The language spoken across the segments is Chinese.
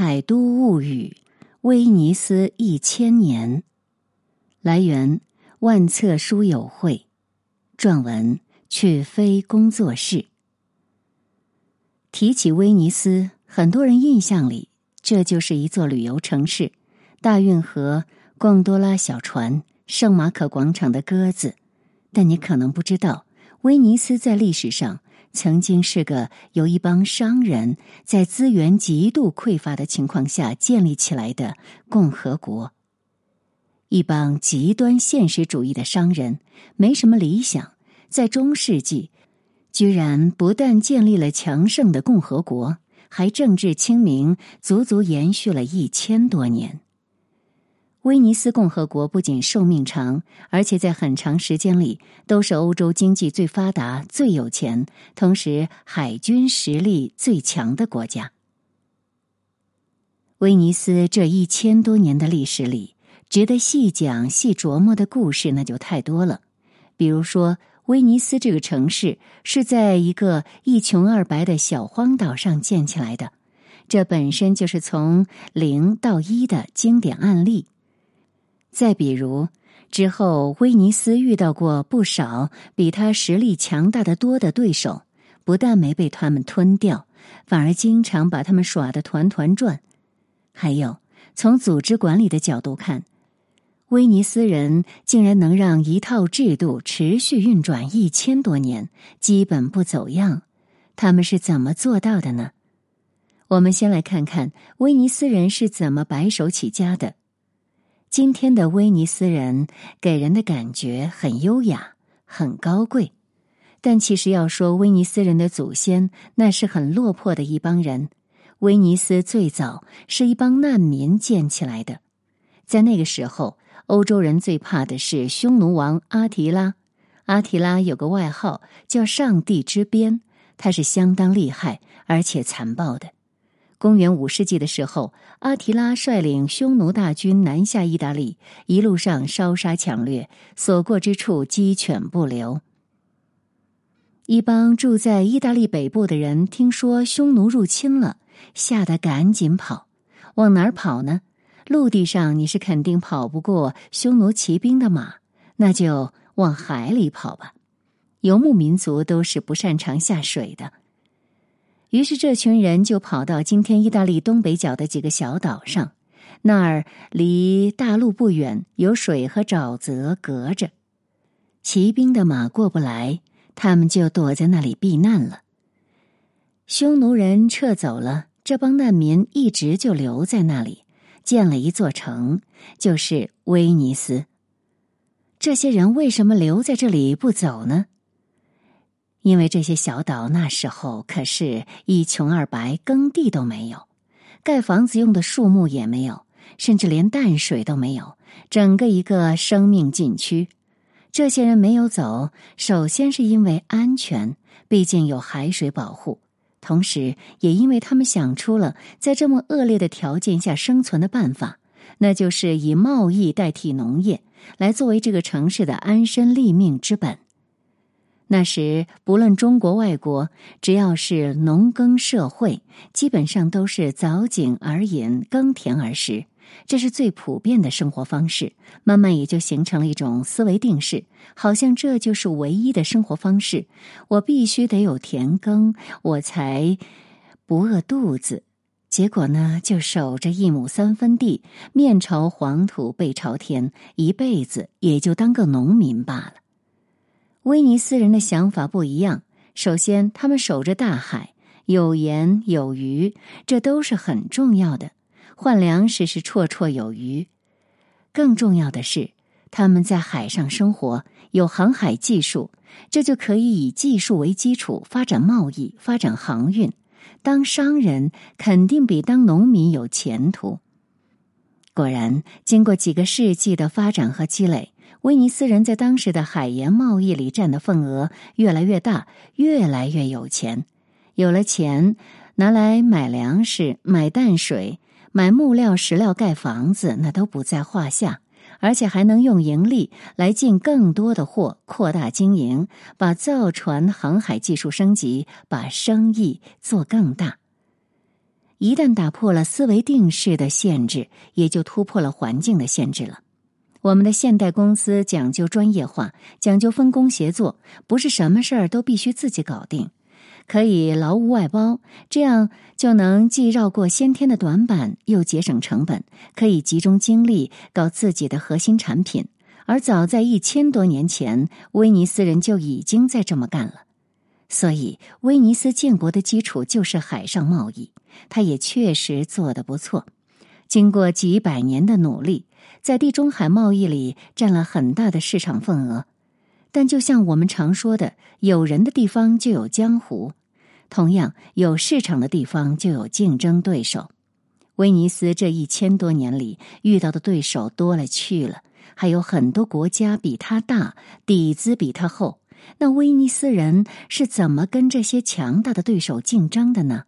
海都物语》，威尼斯一千年。来源：万册书友会。撰文：去非工作室。提起威尼斯，很多人印象里，这就是一座旅游城市，大运河、贡多拉小船、圣马可广场的鸽子。但你可能不知道，威尼斯在历史上。曾经是个由一帮商人在资源极度匮乏的情况下建立起来的共和国。一帮极端现实主义的商人，没什么理想，在中世纪，居然不但建立了强盛的共和国，还政治清明，足足延续了一千多年。威尼斯共和国不仅寿命长，而且在很长时间里都是欧洲经济最发达、最有钱，同时海军实力最强的国家。威尼斯这一千多年的历史里，值得细讲、细琢磨的故事那就太多了。比如说，威尼斯这个城市是在一个一穷二白的小荒岛上建起来的，这本身就是从零到一的经典案例。再比如，之后威尼斯遇到过不少比他实力强大的多的对手，不但没被他们吞掉，反而经常把他们耍得团团转。还有，从组织管理的角度看，威尼斯人竟然能让一套制度持续运转一千多年，基本不走样，他们是怎么做到的呢？我们先来看看威尼斯人是怎么白手起家的。今天的威尼斯人给人的感觉很优雅、很高贵，但其实要说威尼斯人的祖先，那是很落魄的一帮人。威尼斯最早是一帮难民建起来的，在那个时候，欧洲人最怕的是匈奴王阿提拉。阿提拉有个外号叫“上帝之鞭”，他是相当厉害而且残暴的。公元五世纪的时候，阿提拉率领匈奴大军南下意大利，一路上烧杀抢掠，所过之处鸡犬不留。一帮住在意大利北部的人听说匈奴入侵了，吓得赶紧跑。往哪儿跑呢？陆地上你是肯定跑不过匈奴骑兵的马，那就往海里跑吧。游牧民族都是不擅长下水的。于是，这群人就跑到今天意大利东北角的几个小岛上，那儿离大陆不远，有水和沼泽隔着，骑兵的马过不来，他们就躲在那里避难了。匈奴人撤走了，这帮难民一直就留在那里，建了一座城，就是威尼斯。这些人为什么留在这里不走呢？因为这些小岛那时候可是一穷二白，耕地都没有，盖房子用的树木也没有，甚至连淡水都没有，整个一个生命禁区。这些人没有走，首先是因为安全，毕竟有海水保护；同时，也因为他们想出了在这么恶劣的条件下生存的办法，那就是以贸易代替农业，来作为这个城市的安身立命之本。那时，不论中国外国，只要是农耕社会，基本上都是凿井而饮，耕田而食，这是最普遍的生活方式。慢慢也就形成了一种思维定式，好像这就是唯一的生活方式。我必须得有田耕，我才不饿肚子。结果呢，就守着一亩三分地，面朝黄土背朝天，一辈子也就当个农民罢了。威尼斯人的想法不一样。首先，他们守着大海，有盐有鱼，这都是很重要的。换粮食是绰绰有余。更重要的是，他们在海上生活，有航海技术，这就可以以技术为基础发展贸易、发展航运。当商人肯定比当农民有前途。果然，经过几个世纪的发展和积累。威尼斯人在当时的海盐贸易里占的份额越来越大，越来越有钱。有了钱，拿来买粮食、买淡水、买木料、石料盖房子，那都不在话下。而且还能用盈利来进更多的货，扩大经营，把造船、航海技术升级，把生意做更大。一旦打破了思维定式的限制，也就突破了环境的限制了。我们的现代公司讲究专业化，讲究分工协作，不是什么事儿都必须自己搞定，可以劳务外包，这样就能既绕过先天的短板，又节省成本，可以集中精力搞自己的核心产品。而早在一千多年前，威尼斯人就已经在这么干了。所以，威尼斯建国的基础就是海上贸易，它也确实做得不错。经过几百年的努力，在地中海贸易里占了很大的市场份额。但就像我们常说的，有人的地方就有江湖，同样有市场的地方就有竞争对手。威尼斯这一千多年里遇到的对手多了去了。还有很多国家比他大，底子比他厚。那威尼斯人是怎么跟这些强大的对手竞争的呢？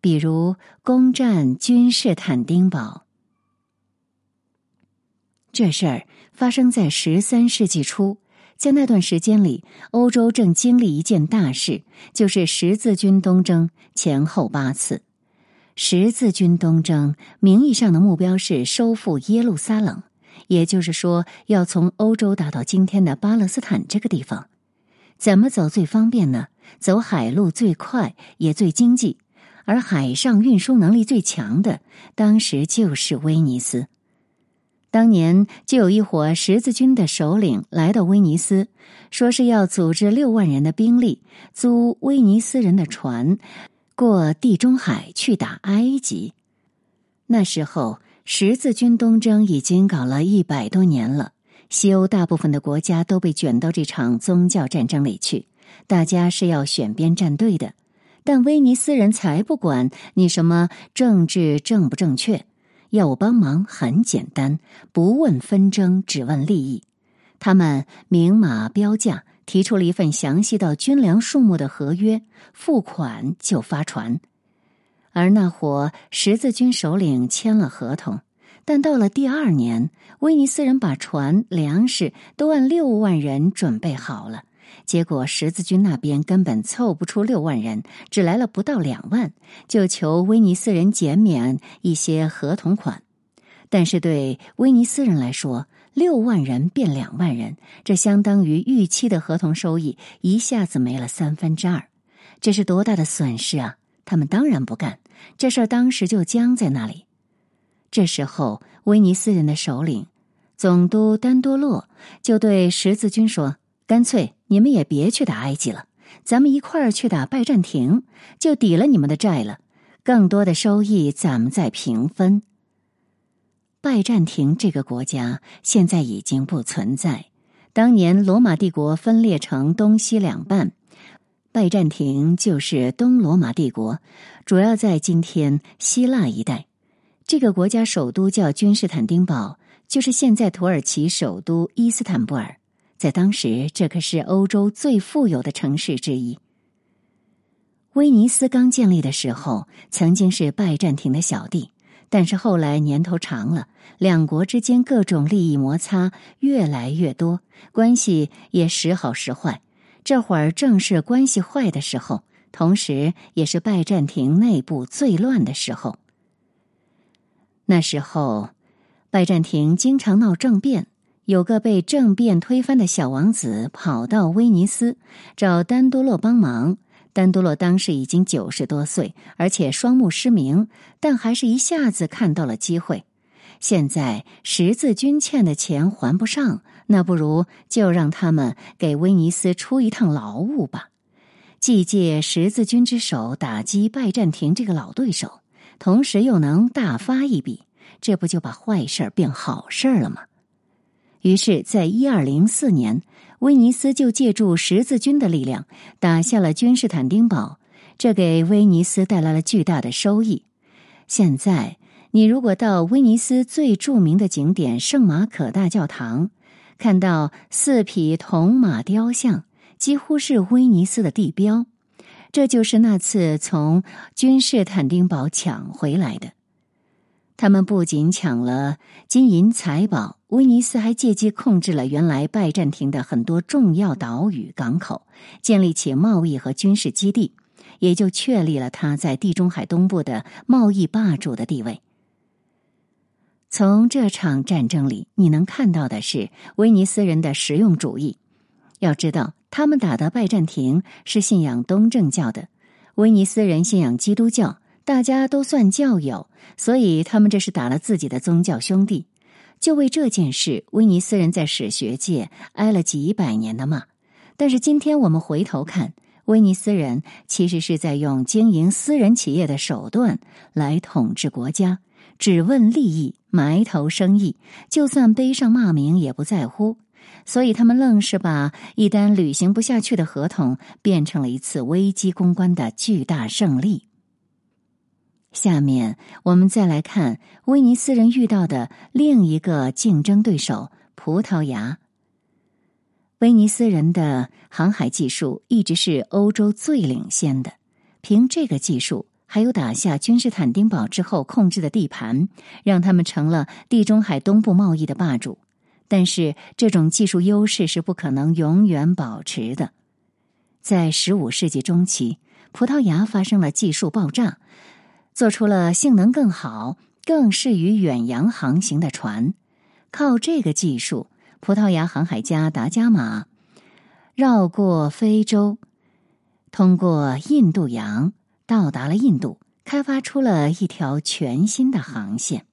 比如攻占君士坦丁堡，这事儿发生在十三世纪初。在那段时间里，欧洲正经历一件大事，就是十字军东征，前后八次。十字军东征名义上的目标是收复耶路撒冷。也就是说，要从欧洲打到今天的巴勒斯坦这个地方，怎么走最方便呢？走海路最快，也最经济，而海上运输能力最强的，当时就是威尼斯。当年就有一伙十字军的首领来到威尼斯，说是要组织六万人的兵力，租威尼斯人的船，过地中海去打埃及。那时候。十字军东征已经搞了一百多年了，西欧大部分的国家都被卷到这场宗教战争里去，大家是要选边站队的。但威尼斯人才不管你什么政治正不正确，要我帮忙很简单，不问纷争，只问利益。他们明码标价，提出了一份详细到军粮数目的合约，付款就发船。而那伙十字军首领签了合同，但到了第二年，威尼斯人把船、粮食都按六万人准备好了，结果十字军那边根本凑不出六万人，只来了不到两万，就求威尼斯人减免一些合同款。但是对威尼斯人来说，六万人变两万人，这相当于预期的合同收益一下子没了三分之二，这是多大的损失啊！他们当然不干，这事儿当时就僵在那里。这时候，威尼斯人的首领总督丹多洛就对十字军说：“干脆你们也别去打埃及了，咱们一块儿去打拜占庭，就抵了你们的债了。更多的收益咱们再平分。”拜占庭这个国家现在已经不存在，当年罗马帝国分裂成东西两半。拜占庭就是东罗马帝国，主要在今天希腊一带。这个国家首都叫君士坦丁堡，就是现在土耳其首都伊斯坦布尔。在当时，这可是欧洲最富有的城市之一。威尼斯刚建立的时候，曾经是拜占庭的小弟，但是后来年头长了，两国之间各种利益摩擦越来越多，关系也时好时坏。这会儿正是关系坏的时候，同时也是拜占庭内部最乱的时候。那时候，拜占庭经常闹政变，有个被政变推翻的小王子跑到威尼斯找丹多洛帮忙。丹多洛当时已经九十多岁，而且双目失明，但还是一下子看到了机会。现在十字军欠的钱还不上。那不如就让他们给威尼斯出一趟劳务吧，既借十字军之手打击拜占庭这个老对手，同时又能大发一笔，这不就把坏事变好事了吗？于是，在一二零四年，威尼斯就借助十字军的力量打下了君士坦丁堡，这给威尼斯带来了巨大的收益。现在，你如果到威尼斯最著名的景点圣马可大教堂，看到四匹铜马雕像，几乎是威尼斯的地标。这就是那次从君士坦丁堡抢回来的。他们不仅抢了金银财宝，威尼斯还借机控制了原来拜占庭的很多重要岛屿、港口，建立起贸易和军事基地，也就确立了他在地中海东部的贸易霸主的地位。从这场战争里，你能看到的是威尼斯人的实用主义。要知道，他们打的拜占庭是信仰东正教的，威尼斯人信仰基督教，大家都算教友，所以他们这是打了自己的宗教兄弟。就为这件事，威尼斯人在史学界挨了几百年的骂。但是今天我们回头看，威尼斯人其实是在用经营私人企业的手段来统治国家。只问利益，埋头生意，就算背上骂名也不在乎。所以他们愣是把一单履行不下去的合同变成了一次危机公关的巨大胜利。下面我们再来看威尼斯人遇到的另一个竞争对手——葡萄牙。威尼斯人的航海技术一直是欧洲最领先的，凭这个技术。还有打下君士坦丁堡之后控制的地盘，让他们成了地中海东部贸易的霸主。但是，这种技术优势是不可能永远保持的。在十五世纪中期，葡萄牙发生了技术爆炸，做出了性能更好、更适于远洋航行的船。靠这个技术，葡萄牙航海家达伽马绕过非洲，通过印度洋。到达了印度，开发出了一条全新的航线。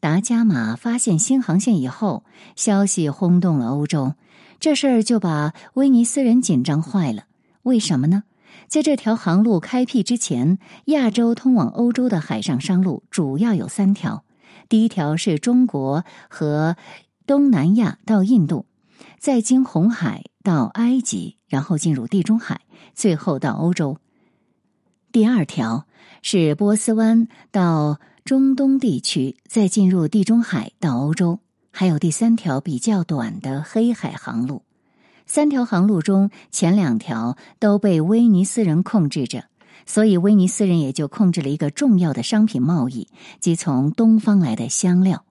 达伽马发现新航线以后，消息轰动了欧洲，这事儿就把威尼斯人紧张坏了。为什么呢？在这条航路开辟之前，亚洲通往欧洲的海上商路主要有三条：第一条是中国和东南亚到印度，再经红海到埃及，然后进入地中海，最后到欧洲。第二条是波斯湾到中东地区，再进入地中海到欧洲，还有第三条比较短的黑海航路。三条航路中，前两条都被威尼斯人控制着，所以威尼斯人也就控制了一个重要的商品贸易，即从东方来的香料。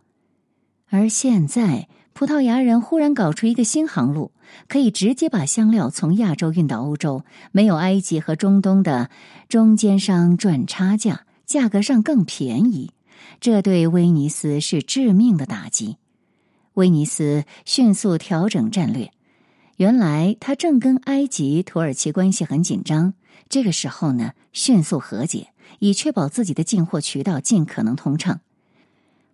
而现在。葡萄牙人忽然搞出一个新航路，可以直接把香料从亚洲运到欧洲，没有埃及和中东的中间商赚差价，价格上更便宜。这对威尼斯是致命的打击。威尼斯迅速调整战略，原来他正跟埃及、土耳其关系很紧张，这个时候呢，迅速和解，以确保自己的进货渠道尽可能通畅。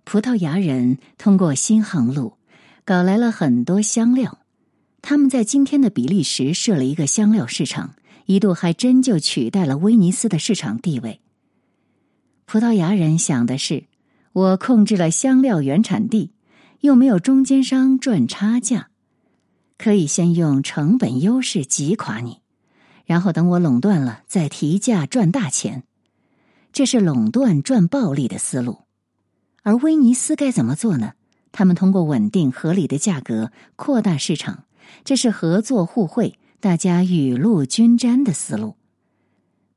葡萄牙人通过新航路。搞来了很多香料，他们在今天的比利时设了一个香料市场，一度还真就取代了威尼斯的市场地位。葡萄牙人想的是：我控制了香料原产地，又没有中间商赚差价，可以先用成本优势挤垮你，然后等我垄断了再提价赚大钱。这是垄断赚暴利的思路。而威尼斯该怎么做呢？他们通过稳定合理的价格扩大市场，这是合作互惠、大家雨露均沾的思路。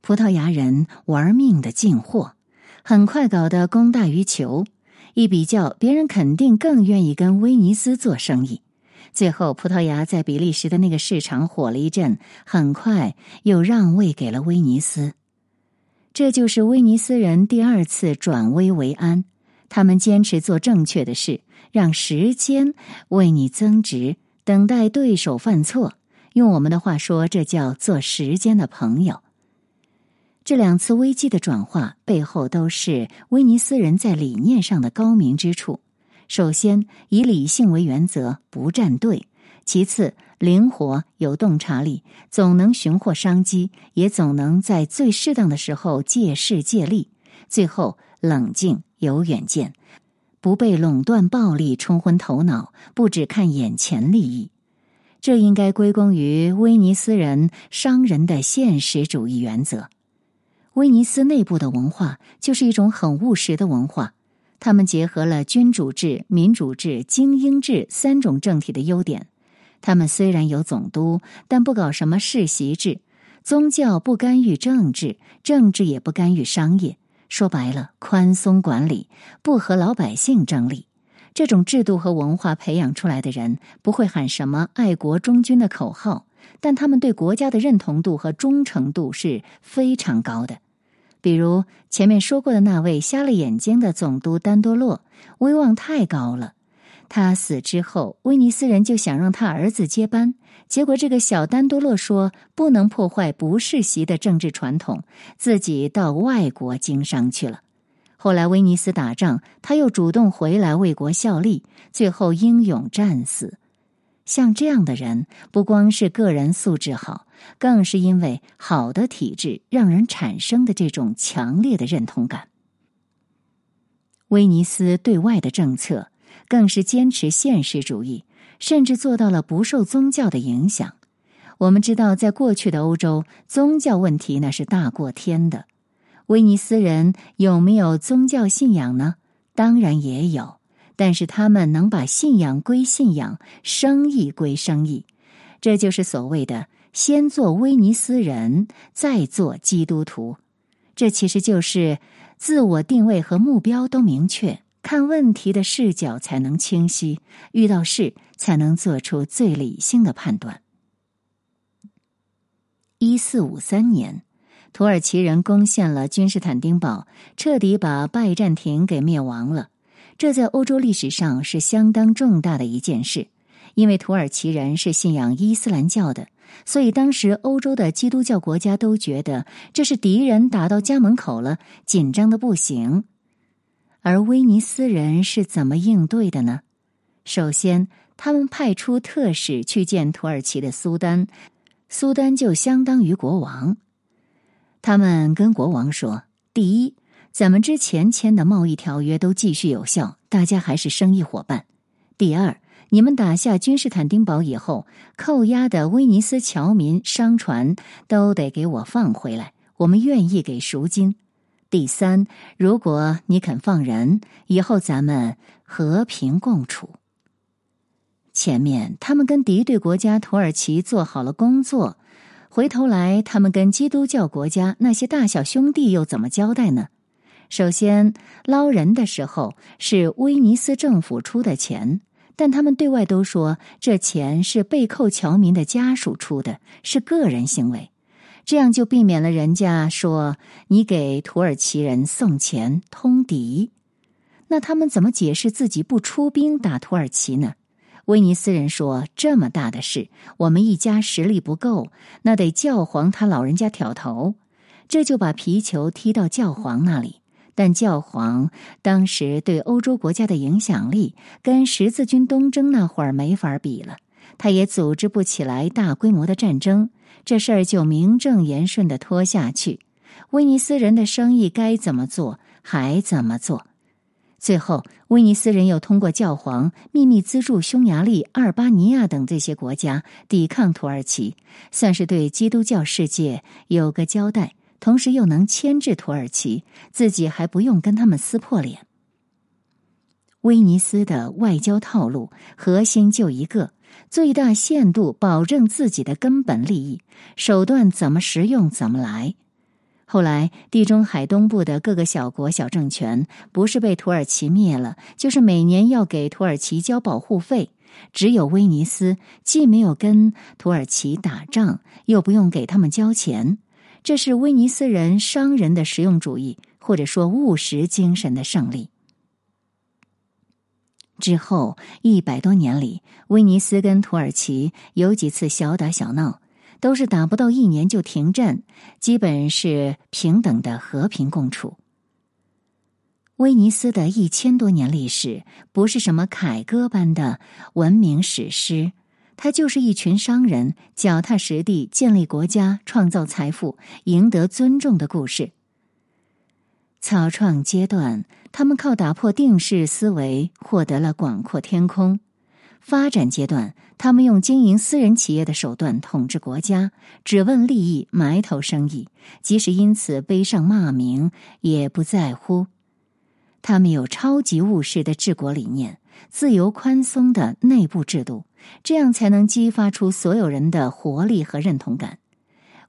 葡萄牙人玩命的进货，很快搞得供大于求。一比较，别人肯定更愿意跟威尼斯做生意。最后，葡萄牙在比利时的那个市场火了一阵，很快又让位给了威尼斯。这就是威尼斯人第二次转危为安。他们坚持做正确的事。让时间为你增值，等待对手犯错。用我们的话说，这叫做时间的朋友。这两次危机的转化背后，都是威尼斯人在理念上的高明之处。首先，以理性为原则，不站队；其次，灵活有洞察力，总能寻获商机，也总能在最适当的时候借势借力；最后，冷静有远见。不被垄断暴力冲昏头脑，不只看眼前利益，这应该归功于威尼斯人商人的现实主义原则。威尼斯内部的文化就是一种很务实的文化，他们结合了君主制、民主制、精英制三种政体的优点。他们虽然有总督，但不搞什么世袭制，宗教不干预政治，政治也不干预商业。说白了，宽松管理，不和老百姓争利，这种制度和文化培养出来的人，不会喊什么爱国忠君的口号，但他们对国家的认同度和忠诚度是非常高的。比如前面说过的那位瞎了眼睛的总督丹多洛，威望太高了。他死之后，威尼斯人就想让他儿子接班，结果这个小丹多洛说不能破坏不世袭的政治传统，自己到外国经商去了。后来威尼斯打仗，他又主动回来为国效力，最后英勇战死。像这样的人，不光是个人素质好，更是因为好的体制让人产生的这种强烈的认同感。威尼斯对外的政策更是坚持现实主义，甚至做到了不受宗教的影响。我们知道，在过去的欧洲，宗教问题那是大过天的。威尼斯人有没有宗教信仰呢？当然也有。但是他们能把信仰归信仰，生意归生意，这就是所谓的“先做威尼斯人，再做基督徒”。这其实就是自我定位和目标都明确，看问题的视角才能清晰，遇到事才能做出最理性的判断。一四五三年，土耳其人攻陷了君士坦丁堡，彻底把拜占庭给灭亡了。这在欧洲历史上是相当重大的一件事，因为土耳其人是信仰伊斯兰教的，所以当时欧洲的基督教国家都觉得这是敌人打到家门口了，紧张的不行。而威尼斯人是怎么应对的呢？首先，他们派出特使去见土耳其的苏丹，苏丹就相当于国王。他们跟国王说：第一。咱们之前签的贸易条约都继续有效，大家还是生意伙伴。第二，你们打下君士坦丁堡以后，扣押的威尼斯侨民、商船都得给我放回来，我们愿意给赎金。第三，如果你肯放人，以后咱们和平共处。前面他们跟敌对国家土耳其做好了工作，回头来他们跟基督教国家那些大小兄弟又怎么交代呢？首先，捞人的时候是威尼斯政府出的钱，但他们对外都说这钱是被扣侨民的家属出的，是个人行为，这样就避免了人家说你给土耳其人送钱通敌。那他们怎么解释自己不出兵打土耳其呢？威尼斯人说：“这么大的事，我们一家实力不够，那得教皇他老人家挑头。”这就把皮球踢到教皇那里。但教皇当时对欧洲国家的影响力跟十字军东征那会儿没法比了，他也组织不起来大规模的战争，这事儿就名正言顺的拖下去。威尼斯人的生意该怎么做还怎么做。最后，威尼斯人又通过教皇秘密资助匈牙利、阿尔巴尼亚等这些国家抵抗土耳其，算是对基督教世界有个交代。同时又能牵制土耳其，自己还不用跟他们撕破脸。威尼斯的外交套路核心就一个：最大限度保证自己的根本利益，手段怎么实用怎么来。后来，地中海东部的各个小国小政权，不是被土耳其灭了，就是每年要给土耳其交保护费。只有威尼斯既没有跟土耳其打仗，又不用给他们交钱。这是威尼斯人商人的实用主义，或者说务实精神的胜利。之后一百多年里，威尼斯跟土耳其有几次小打小闹，都是打不到一年就停战，基本是平等的和平共处。威尼斯的一千多年历史，不是什么凯歌般的文明史诗。他就是一群商人脚踏实地建立国家、创造财富、赢得尊重的故事。草创阶段，他们靠打破定式思维获得了广阔天空；发展阶段，他们用经营私人企业的手段统治国家，只问利益，埋头生意，即使因此背上骂名也不在乎。他们有超级务实的治国理念。自由宽松的内部制度，这样才能激发出所有人的活力和认同感。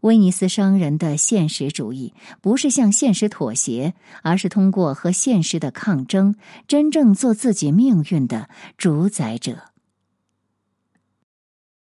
威尼斯商人的现实主义不是向现实妥协，而是通过和现实的抗争，真正做自己命运的主宰者。